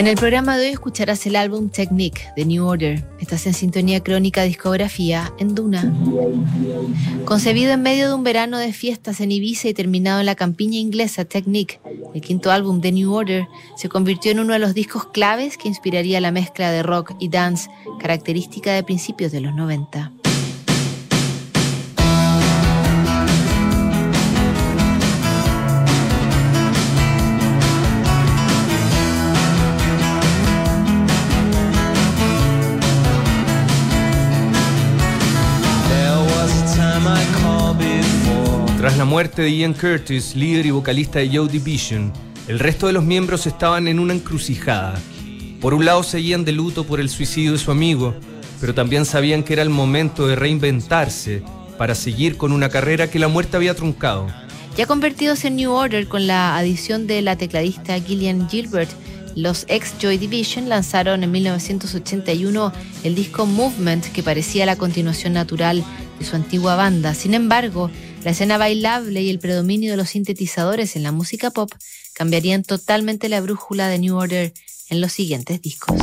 En el programa de hoy escucharás el álbum Technique de New Order. Estás en sintonía crónica discografía en Duna. Concebido en medio de un verano de fiestas en Ibiza y terminado en la campiña inglesa Technique, el quinto álbum de New Order se convirtió en uno de los discos claves que inspiraría la mezcla de rock y dance, característica de principios de los 90. Muerte de Ian Curtis, líder y vocalista de Joe Division, el resto de los miembros estaban en una encrucijada. Por un lado seguían de luto por el suicidio de su amigo, pero también sabían que era el momento de reinventarse para seguir con una carrera que la muerte había truncado. Ya convertidos en New Order con la adición de la tecladista Gillian Gilbert, los ex Joy Division lanzaron en 1981 el disco Movement que parecía la continuación natural de su antigua banda. Sin embargo, la escena bailable y el predominio de los sintetizadores en la música pop cambiarían totalmente la brújula de New Order en los siguientes discos.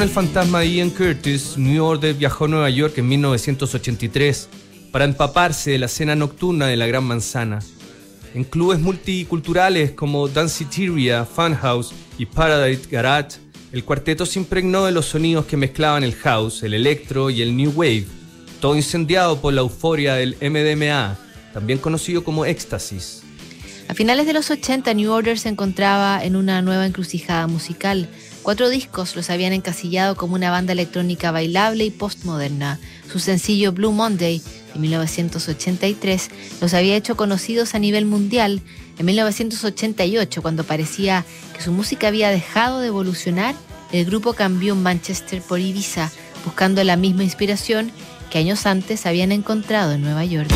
Con el fantasma Ian Curtis, New Order viajó a Nueva York en 1983 para empaparse de la escena nocturna de la Gran Manzana. En clubes multiculturales como Danceteria, Funhouse y Paradise Garage, el cuarteto se impregnó de los sonidos que mezclaban el house, el electro y el new wave, todo incendiado por la euforia del MDMA, también conocido como éxtasis. A finales de los 80, New Order se encontraba en una nueva encrucijada musical. Cuatro discos los habían encasillado como una banda electrónica bailable y postmoderna. Su sencillo Blue Monday de 1983 los había hecho conocidos a nivel mundial. En 1988, cuando parecía que su música había dejado de evolucionar, el grupo cambió Manchester por Ibiza, buscando la misma inspiración que años antes habían encontrado en Nueva York.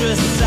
mistress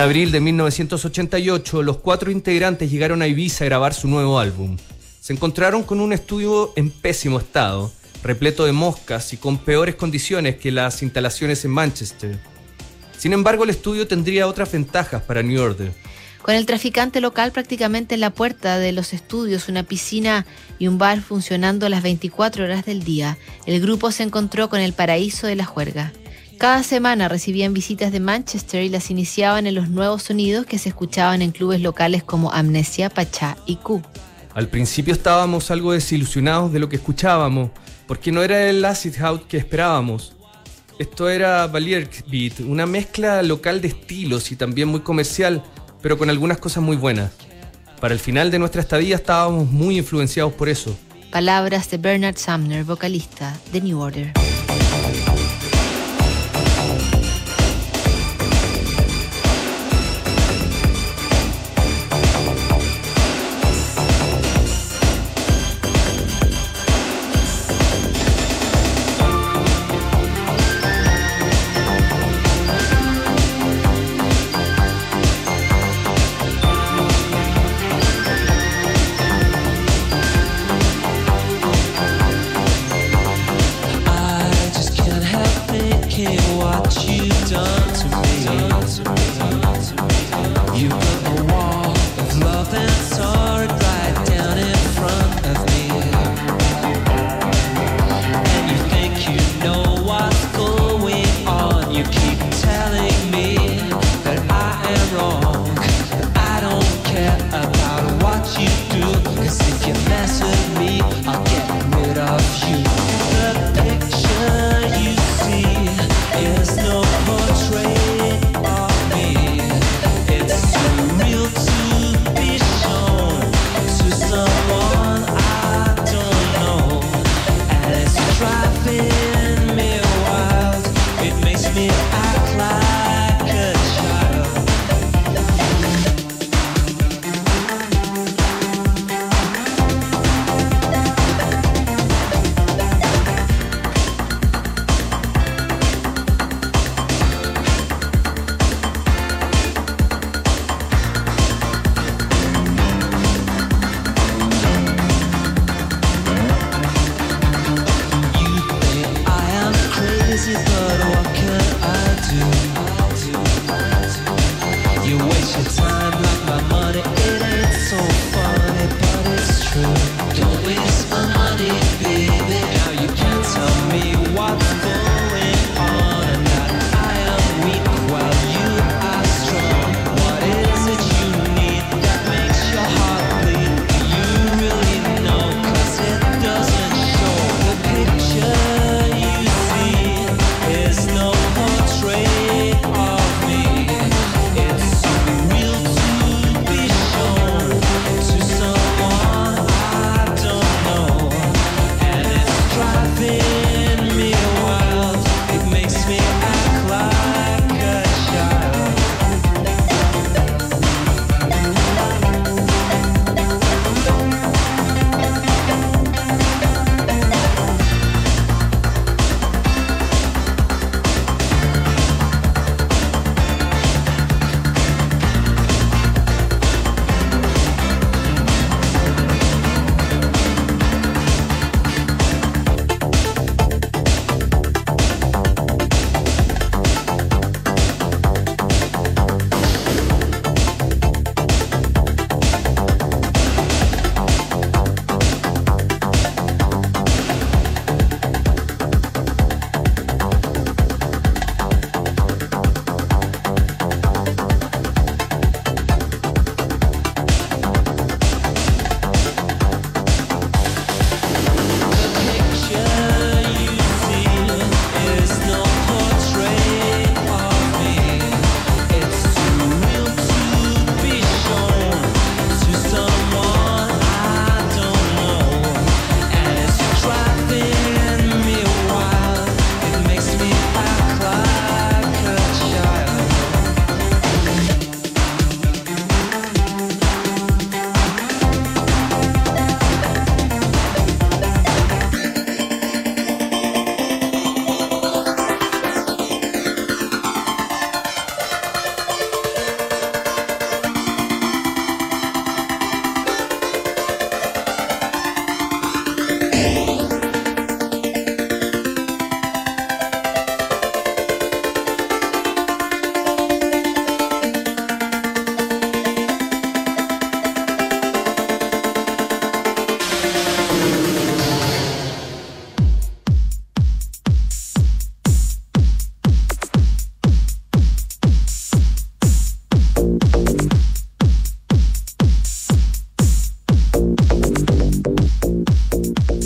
abril de 1988, los cuatro integrantes llegaron a Ibiza a grabar su nuevo álbum. Se encontraron con un estudio en pésimo estado, repleto de moscas y con peores condiciones que las instalaciones en Manchester. Sin embargo, el estudio tendría otras ventajas para New Order. Con el traficante local prácticamente en la puerta de los estudios, una piscina y un bar funcionando las 24 horas del día, el grupo se encontró con el paraíso de la juerga. Cada semana recibían visitas de Manchester y las iniciaban en los nuevos sonidos que se escuchaban en clubes locales como Amnesia, Pachá y Q. Al principio estábamos algo desilusionados de lo que escuchábamos, porque no era el acid house que esperábamos. Esto era Valier Beat, una mezcla local de estilos y también muy comercial, pero con algunas cosas muy buenas. Para el final de nuestra estadía estábamos muy influenciados por eso. Palabras de Bernard Sumner, vocalista de New Order.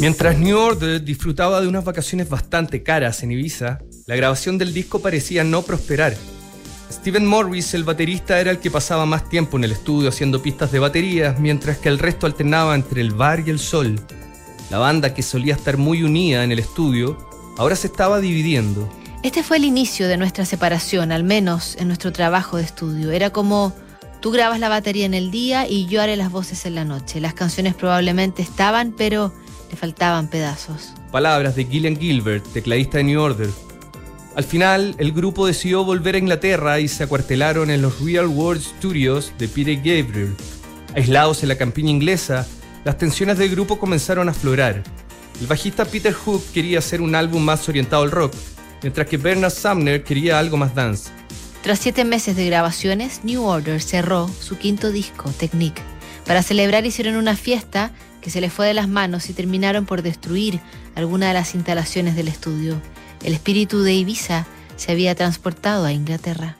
Mientras New Order disfrutaba de unas vacaciones bastante caras en Ibiza, la grabación del disco parecía no prosperar. Steven Morris, el baterista, era el que pasaba más tiempo en el estudio haciendo pistas de baterías, mientras que el resto alternaba entre el bar y el sol. La banda, que solía estar muy unida en el estudio, ahora se estaba dividiendo. Este fue el inicio de nuestra separación, al menos en nuestro trabajo de estudio. Era como tú grabas la batería en el día y yo haré las voces en la noche. Las canciones probablemente estaban, pero le faltaban pedazos. Palabras de Gillian Gilbert, tecladista de New Order. Al final, el grupo decidió volver a Inglaterra y se acuartelaron en los Real World Studios de Peter Gabriel. Aislados en la campiña inglesa, las tensiones del grupo comenzaron a aflorar. El bajista Peter Hook quería hacer un álbum más orientado al rock, mientras que Bernard Sumner quería algo más dance. Tras siete meses de grabaciones, New Order cerró su quinto disco, Technique. Para celebrar hicieron una fiesta que se les fue de las manos y terminaron por destruir alguna de las instalaciones del estudio. El espíritu de Ibiza se había transportado a Inglaterra.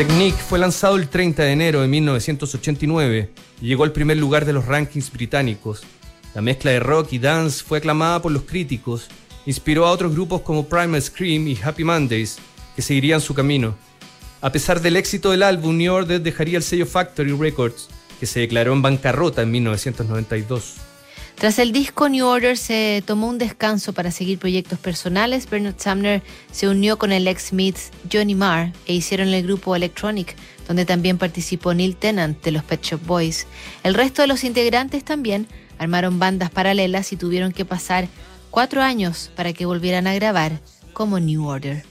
Technique fue lanzado el 30 de enero de 1989 y llegó al primer lugar de los rankings británicos. La mezcla de rock y dance fue aclamada por los críticos, inspiró a otros grupos como Primal Scream y Happy Mondays, que seguirían su camino. A pesar del éxito del álbum, New Order dejaría el sello Factory Records, que se declaró en bancarrota en 1992. Tras el disco New Order se tomó un descanso para seguir proyectos personales. Bernard Sumner se unió con el ex Smith Johnny Marr e hicieron el grupo Electronic, donde también participó Neil Tennant de los Pet Shop Boys. El resto de los integrantes también armaron bandas paralelas y tuvieron que pasar cuatro años para que volvieran a grabar como New Order.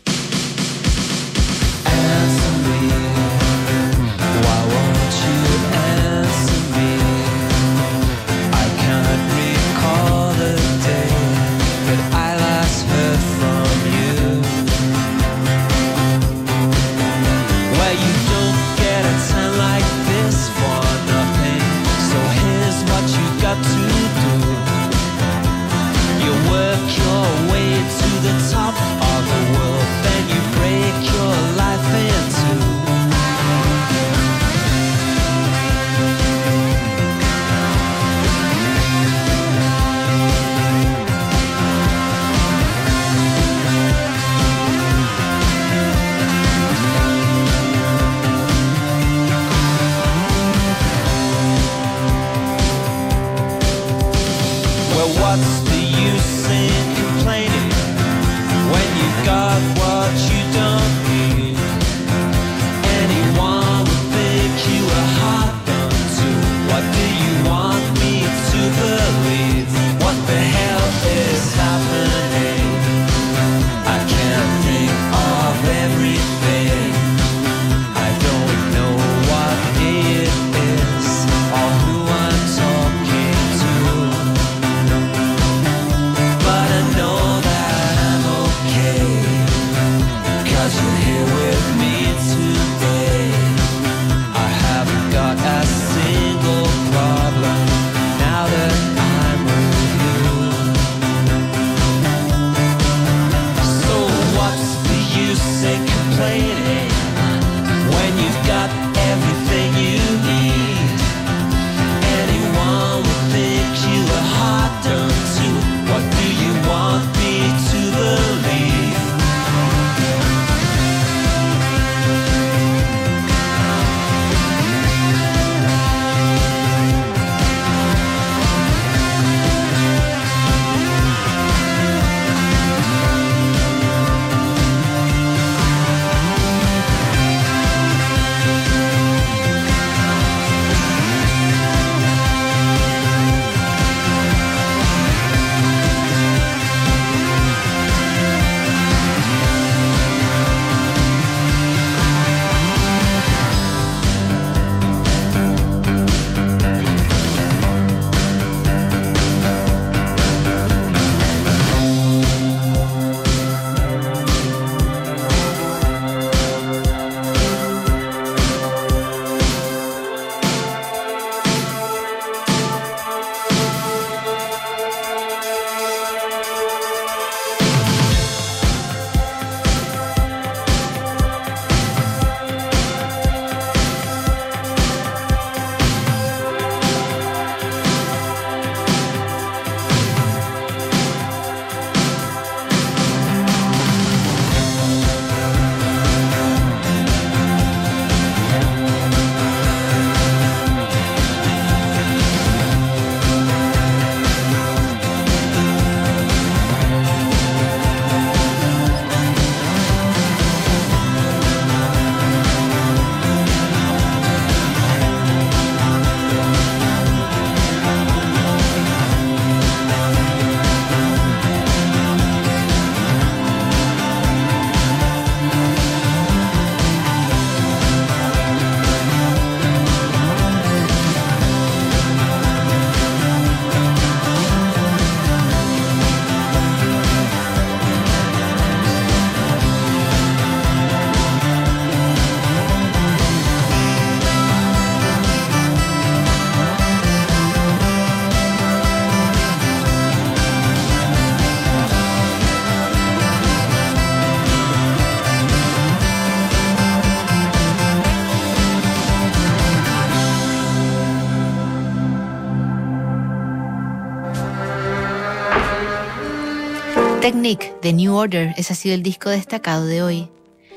Technique de New Order, ese ha sido el disco destacado de hoy.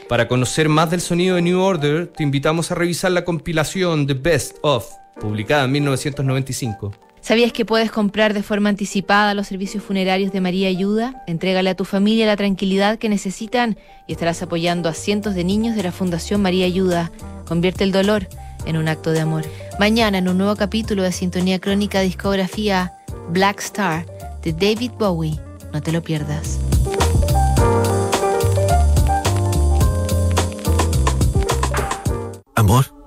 Para conocer más del sonido de New Order, te invitamos a revisar la compilación The Best of, publicada en 1995. ¿Sabías que puedes comprar de forma anticipada los servicios funerarios de María Ayuda? Entrégale a tu familia la tranquilidad que necesitan y estarás apoyando a cientos de niños de la Fundación María Ayuda. Convierte el dolor en un acto de amor. Mañana en un nuevo capítulo de Sintonía Crónica Discografía Black Star de David Bowie. No te lo pierdas. Amor,